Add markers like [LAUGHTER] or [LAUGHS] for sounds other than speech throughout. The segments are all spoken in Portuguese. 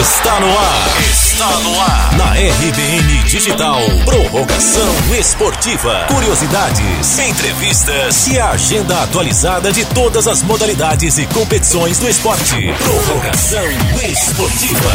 Está no ar. Está no ar. Na RBN Digital. Prorrogação esportiva. Curiosidades, entrevistas e a agenda atualizada de todas as modalidades e competições do esporte. Prorrogação esportiva.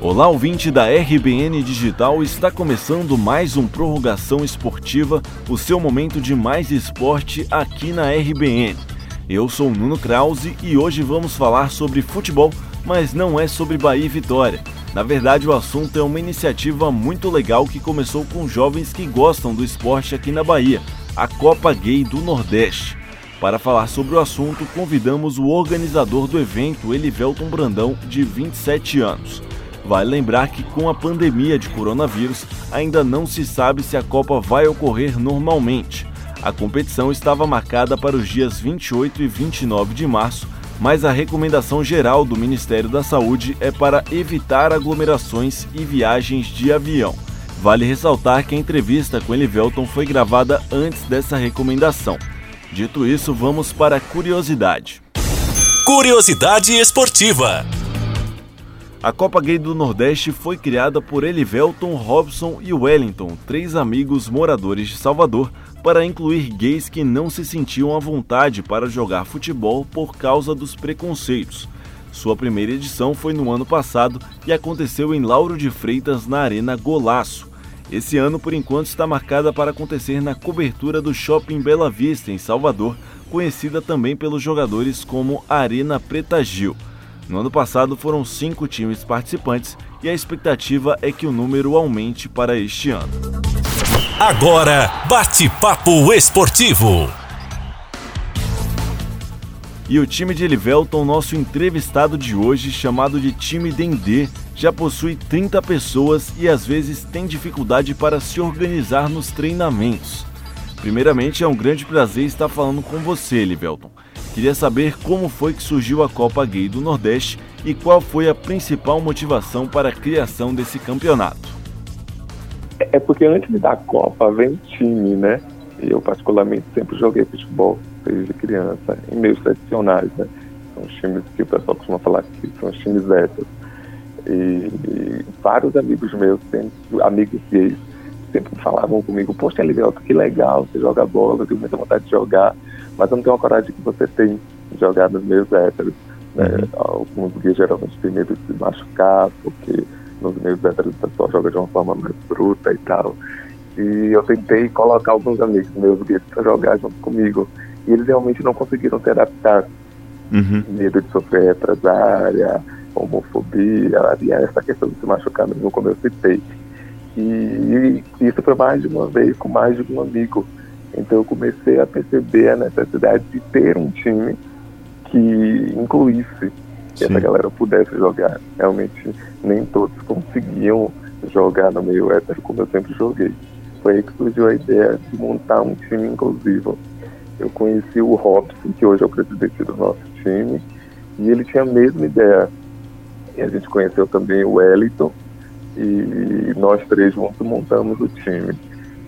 Olá, ouvinte da RBN Digital, está começando mais um Prorrogação Esportiva, o seu momento de mais esporte aqui na RBN. Eu sou Nuno Krause e hoje vamos falar sobre futebol, mas não é sobre Bahia e Vitória. Na verdade, o assunto é uma iniciativa muito legal que começou com jovens que gostam do esporte aqui na Bahia, a Copa Gay do Nordeste. Para falar sobre o assunto, convidamos o organizador do evento, Elivelton Brandão, de 27 anos. Vale lembrar que com a pandemia de coronavírus, ainda não se sabe se a Copa vai ocorrer normalmente. A competição estava marcada para os dias 28 e 29 de março, mas a recomendação geral do Ministério da Saúde é para evitar aglomerações e viagens de avião. Vale ressaltar que a entrevista com Elivelton foi gravada antes dessa recomendação. Dito isso, vamos para a curiosidade. Curiosidade esportiva. A Copa Gay do Nordeste foi criada por Elivelton, Robson e Wellington, três amigos moradores de Salvador, para incluir gays que não se sentiam à vontade para jogar futebol por causa dos preconceitos. Sua primeira edição foi no ano passado e aconteceu em Lauro de Freitas, na Arena Golaço. Esse ano, por enquanto, está marcada para acontecer na cobertura do Shopping Bela Vista, em Salvador, conhecida também pelos jogadores como Arena Preta Gil. No ano passado foram cinco times participantes e a expectativa é que o número aumente para este ano. Agora, bate-papo esportivo. E o time de Elivelton, nosso entrevistado de hoje, chamado de time Dendê, já possui 30 pessoas e às vezes tem dificuldade para se organizar nos treinamentos. Primeiramente, é um grande prazer estar falando com você, Elivelton. Queria saber como foi que surgiu a Copa Gay do Nordeste e qual foi a principal motivação para a criação desse campeonato. É porque antes da Copa vem time, né? E eu particularmente sempre joguei futebol desde criança, em meios tradicionais, né? São os times que o pessoal costuma falar que são os times héteros. E, e, vários amigos meus, sempre, amigos gays, sempre falavam comigo, poxa, Elivelto, que legal, você joga bola, eu tenho muita vontade de jogar mas eu não tenho a coragem que você tem de jogar nos meios héteros. Né? Uhum. Alguns gays geralmente têm medo de se machucar, porque nos meios héteros o pessoal joga de uma forma mais bruta e tal. E eu tentei colocar alguns amigos meus gays para jogar junto comigo. E eles realmente não conseguiram se adaptar. Uhum. Medo de sofrer represária, homofobia, e essa questão de se machucar mesmo, como eu citei. E, e isso foi mais de uma vez, com mais de um amigo. Então eu comecei a perceber a necessidade de ter um time que incluísse, que essa galera pudesse jogar. Realmente nem todos conseguiam jogar no meio hétero como eu sempre joguei. Foi aí que surgiu a ideia de montar um time inclusivo. Eu conheci o Robson, que hoje é o presidente do nosso time, e ele tinha a mesma ideia. E a gente conheceu também o Wellington, e nós três juntos montamos o time.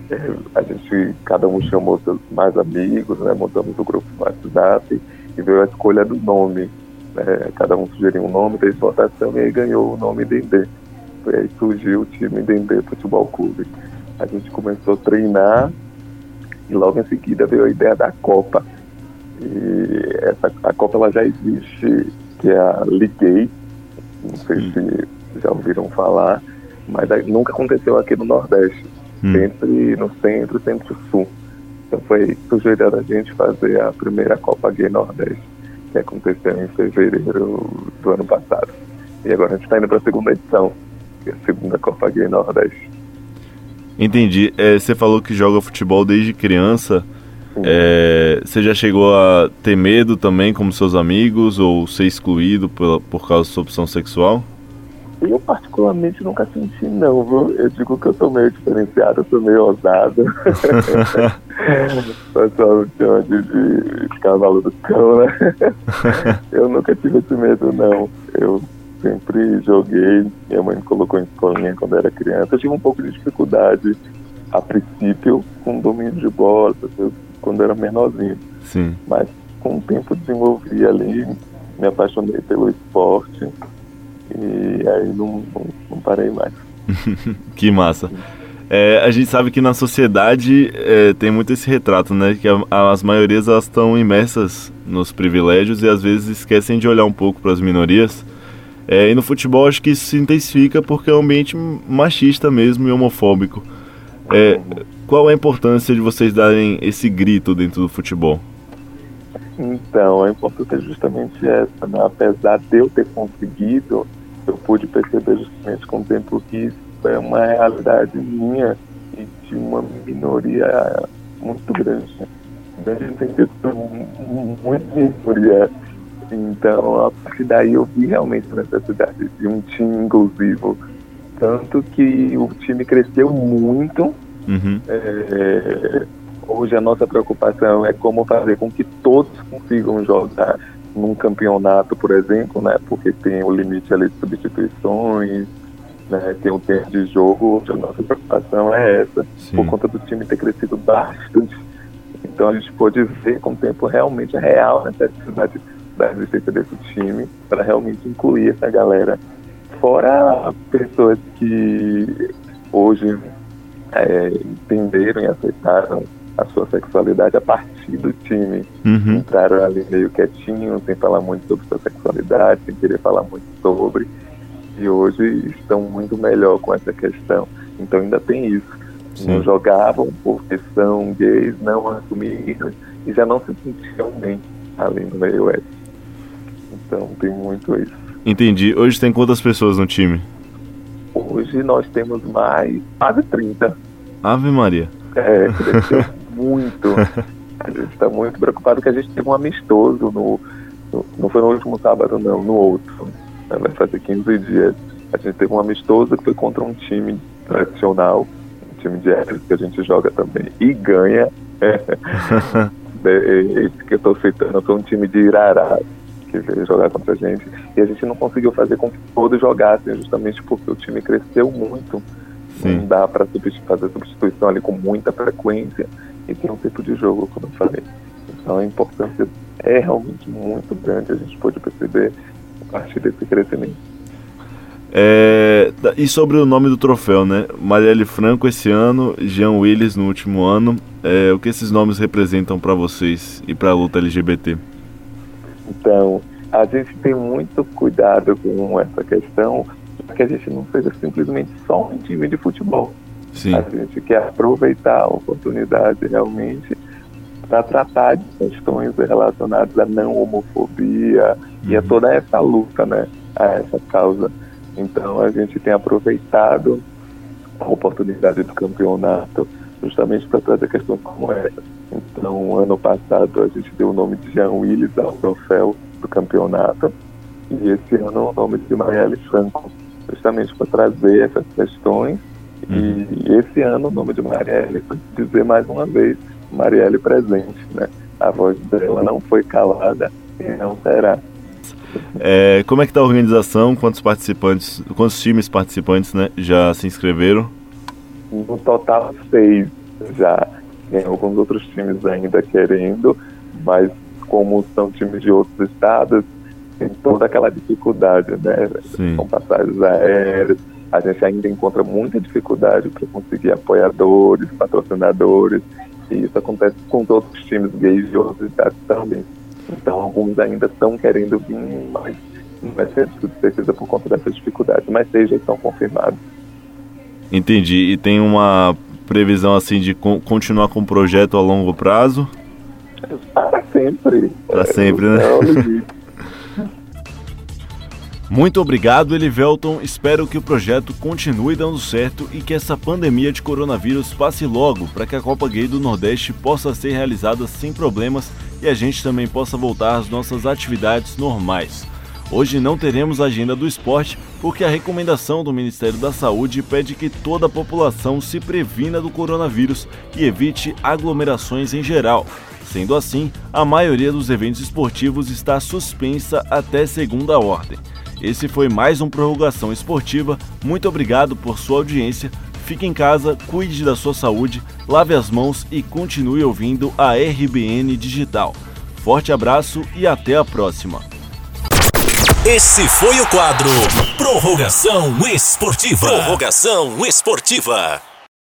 É, a gente, cada um chamou seus mais amigos, né? Montamos o grupo no WhatsApp e veio a escolha do nome. Né? Cada um sugeriu um nome, fez votação e aí ganhou o nome Dendê. Foi aí surgiu o time Dendê Futebol Clube. A gente começou a treinar e logo em seguida veio a ideia da Copa. E essa, a Copa ela já existe, que é a Liguei, não sei se já ouviram falar, mas nunca aconteceu aqui no Nordeste hum. sempre no centro, centro-sul. Então foi sugerido a gente fazer a primeira Copa Gay Nordeste, que aconteceu em fevereiro do ano passado. E agora a gente está indo para a segunda edição, que é a segunda Copa Gay Nordeste. Entendi. É, você falou que joga futebol desde criança. É, você já chegou a ter medo também, como seus amigos, ou ser excluído por, por causa da sua opção sexual? Eu, particularmente, nunca senti, não, viu? Eu digo que eu sou meio diferenciado, eu sou meio ousado. o pessoal me chama de, de cavalo do cão, né? [LAUGHS] eu nunca tive esse medo, não. Eu sempre joguei, minha mãe me colocou em escolinha quando era criança. Eu tive um pouco de dificuldade, a princípio, com domínio de bola, quando era menorzinho. Sim. Mas com o tempo desenvolvi ali me apaixonei pelo esporte e não, não, não parei mais. [LAUGHS] que massa. É, a gente sabe que na sociedade é, tem muito esse retrato, né? Que a, as maiorias elas estão imersas nos privilégios e às vezes esquecem de olhar um pouco para as minorias. É, e no futebol acho que isso se intensifica porque é um ambiente machista mesmo e homofóbico. É, qual a importância de vocês darem esse grito dentro do futebol? Então, a importância é justamente essa, né? apesar de eu ter conseguido, eu pude perceber justamente com o tempo que isso é uma realidade minha e de uma minoria muito grande. Grande no sentido muito minoria. Então, a partir daí eu vi realmente a necessidade de um time inclusivo. Tanto que o time cresceu muito. Uhum. É, hoje a nossa preocupação é como fazer com que todos consigam jogar num campeonato, por exemplo, né? Porque tem o limite ali de substituições, né? Tem um tempo de jogo, a nossa preocupação é essa, Sim. por conta do time ter crescido bastante. Então a gente pôde ver com o tempo realmente real a necessidade da existência desse time para realmente incluir essa galera. Fora pessoas que hoje é, entenderam e aceitaram a sua sexualidade a partir do time. Uhum. Entraram ali meio quietinho, sem falar muito sobre sua sexualidade, sem querer falar muito sobre. E hoje estão muito melhor com essa questão. Então ainda tem isso. Sim. Não jogavam porque são gays, não assumiram e já não se sentiam bem ali no meio oeste. Então tem muito isso. Entendi. Hoje tem quantas pessoas no time? Hoje nós temos mais quase 30. Ave Maria. É, cresceu muito. [LAUGHS] A gente está muito preocupado que a gente teve um amistoso no, no, Não foi no último sábado, não, no outro. Né, vai fazer 15 dias. A gente teve um amistoso que foi contra um time tradicional, um time de héteros que a gente joga também e ganha. [LAUGHS] Esse que eu estou citando foi um time de Irará que veio jogar contra a gente. E a gente não conseguiu fazer com que todos jogassem, justamente porque o time cresceu muito. Sim. Não dá para fazer substituição ali com muita frequência e tem um tempo de jogo, como eu falei. Então a importância é realmente muito grande, a gente pode perceber a partir desse crescimento. É, e sobre o nome do troféu, né? Marielle Franco esse ano, Jean Willis no último ano. É, o que esses nomes representam para vocês e para a luta LGBT? Então, a gente tem muito cuidado com essa questão, para que a gente não seja simplesmente só um time de futebol. Sim. A gente quer aproveitar a oportunidade realmente para tratar de questões relacionadas à não homofobia uhum. e a uhum. toda essa luta, né, a essa causa. Então a gente tem aproveitado a oportunidade do campeonato justamente para trazer questões como essa. Então, ano passado a gente deu o nome de Jean Willis ao troféu do campeonato e esse ano o nome de Marielle Franco, justamente para trazer essas questões Uhum. E esse ano o nome de Marielle, dizer mais uma vez, Marielle presente, né? A voz dela não foi calada e não será. É, como é que está a organização? Quantos participantes, quantos times participantes né, já se inscreveram? No total, seis já. Tem alguns outros times ainda querendo, mas como são times de outros estados, tem toda aquela dificuldade, né? Sim. Com passagens aéreas, a gente ainda encontra muita dificuldade para conseguir apoiadores, patrocinadores, e isso acontece com todos os times gays de outras cidades também. Então, alguns ainda estão querendo vir, mas não vai ser certeza por conta dessas dificuldades, mas seis já estão confirmados. Entendi. E tem uma previsão assim de continuar com o projeto a longo prazo? Para sempre. Para sempre, né? [LAUGHS] Muito obrigado, Elivelton. Espero que o projeto continue dando certo e que essa pandemia de coronavírus passe logo para que a Copa Gay do Nordeste possa ser realizada sem problemas e a gente também possa voltar às nossas atividades normais. Hoje não teremos agenda do esporte porque a recomendação do Ministério da Saúde pede que toda a população se previna do coronavírus e evite aglomerações em geral. Sendo assim, a maioria dos eventos esportivos está suspensa até segunda ordem. Esse foi mais um Prorrogação Esportiva. Muito obrigado por sua audiência. Fique em casa, cuide da sua saúde, lave as mãos e continue ouvindo a RBN Digital. Forte abraço e até a próxima. Esse foi o quadro Prorrogação Esportiva. Prorrogação Esportiva.